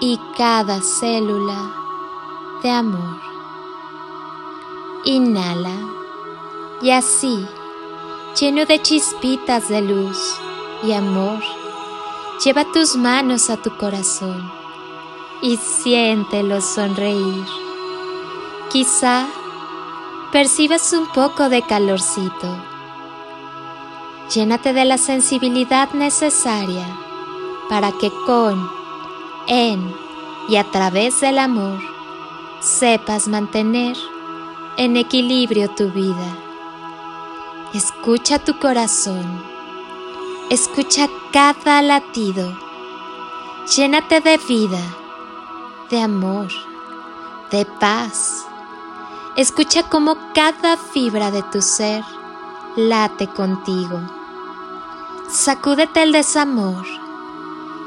y cada célula de amor. Inhala y así, lleno de chispitas de luz y amor, lleva tus manos a tu corazón y siéntelo sonreír. Quizá percibas un poco de calorcito. Llénate de la sensibilidad necesaria para que con, en y a través del amor sepas mantener en equilibrio tu vida. Escucha tu corazón, escucha cada latido, llénate de vida, de amor, de paz Escucha cómo cada fibra de tu ser late contigo. Sacúdete el desamor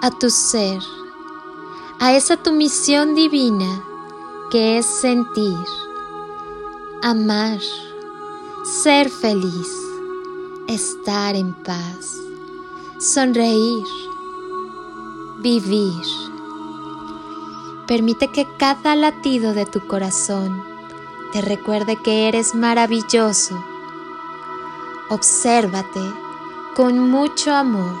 a tu ser, a esa tu misión divina que es sentir, amar, ser feliz, estar en paz, sonreír, vivir. Permite que cada latido de tu corazón te recuerde que eres maravilloso. Obsérvate con mucho amor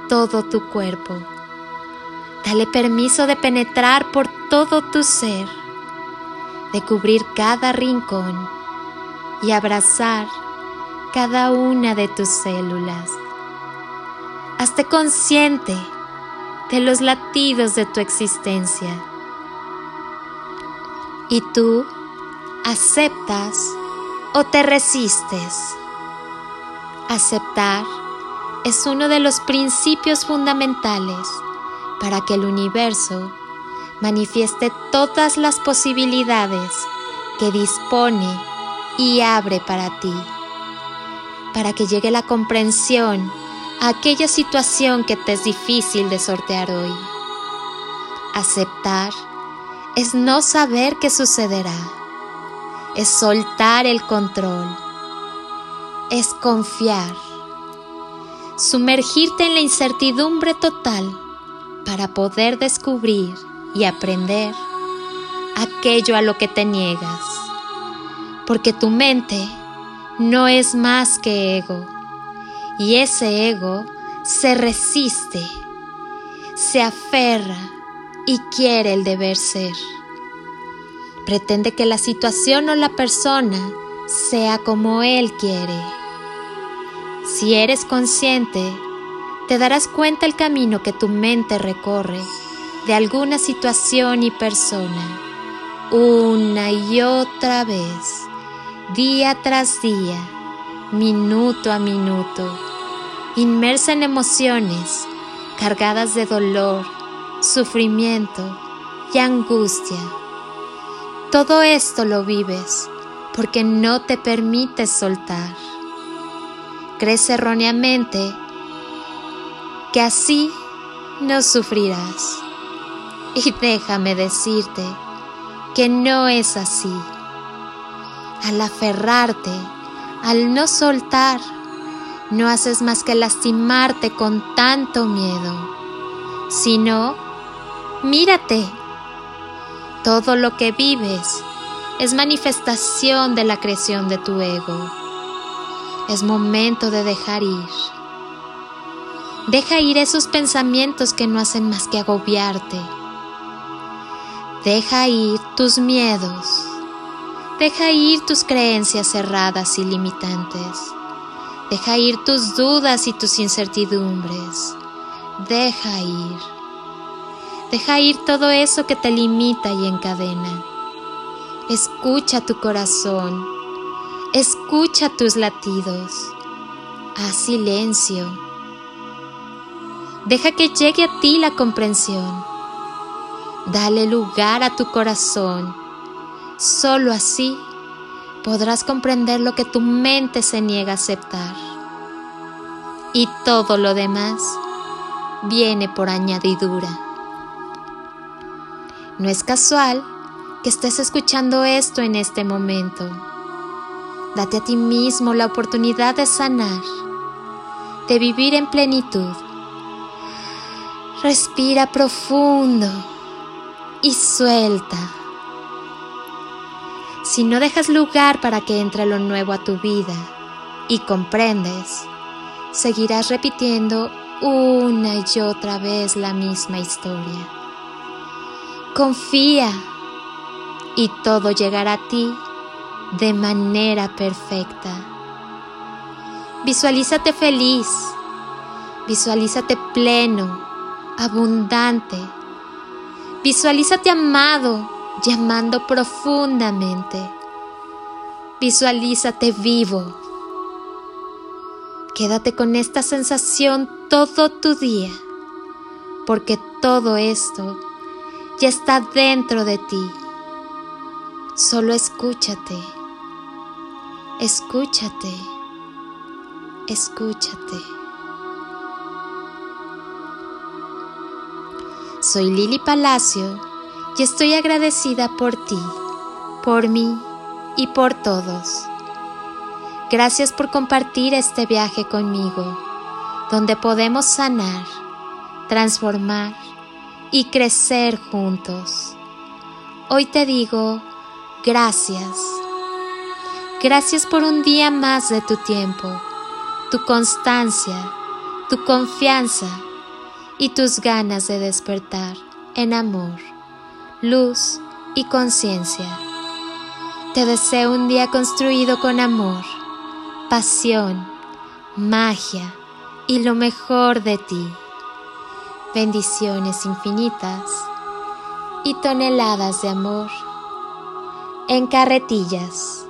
todo tu cuerpo. Dale permiso de penetrar por todo tu ser, de cubrir cada rincón y abrazar cada una de tus células. Hazte consciente de los latidos de tu existencia ¿Y tú aceptas o te resistes? Aceptar es uno de los principios fundamentales para que el universo manifieste todas las posibilidades que dispone y abre para ti, para que llegue la comprensión a aquella situación que te es difícil de sortear hoy. Aceptar es no saber qué sucederá, es soltar el control, es confiar, sumergirte en la incertidumbre total para poder descubrir y aprender aquello a lo que te niegas, porque tu mente no es más que ego, y ese ego se resiste, se aferra, y quiere el deber ser. Pretende que la situación o la persona sea como Él quiere. Si eres consciente, te darás cuenta el camino que tu mente recorre de alguna situación y persona, una y otra vez, día tras día, minuto a minuto, inmersa en emociones cargadas de dolor, sufrimiento y angustia. Todo esto lo vives porque no te permites soltar. Crees erróneamente que así no sufrirás. Y déjame decirte que no es así. Al aferrarte, al no soltar, no haces más que lastimarte con tanto miedo. Si no, mírate. Todo lo que vives es manifestación de la creación de tu ego. Es momento de dejar ir. Deja ir esos pensamientos que no hacen más que agobiarte. Deja ir tus miedos. Deja ir tus creencias cerradas y limitantes. Deja ir tus dudas y tus incertidumbres. Deja ir. Deja ir todo eso que te limita y encadena. Escucha tu corazón. Escucha tus latidos. Haz silencio. Deja que llegue a ti la comprensión. Dale lugar a tu corazón. Solo así podrás comprender lo que tu mente se niega a aceptar. Y todo lo demás viene por añadidura. No es casual que estés escuchando esto en este momento. Date a ti mismo la oportunidad de sanar, de vivir en plenitud. Respira profundo y suelta. Si no dejas lugar para que entre lo nuevo a tu vida y comprendes, seguirás repitiendo una y otra vez la misma historia. Confía y todo llegará a ti de manera perfecta. Visualízate feliz, visualízate pleno, abundante, visualízate amado llamando profundamente. Visualízate vivo. Quédate con esta sensación todo tu día, porque todo esto ya está dentro de ti. Solo escúchate, escúchate, escúchate. Soy Lili Palacio y estoy agradecida por ti, por mí y por todos. Gracias por compartir este viaje conmigo, donde podemos sanar, transformar y crecer juntos. Hoy te digo gracias. Gracias por un día más de tu tiempo, tu constancia, tu confianza y tus ganas de despertar en amor luz y conciencia. Te deseo un día construido con amor, pasión, magia y lo mejor de ti. Bendiciones infinitas y toneladas de amor en carretillas.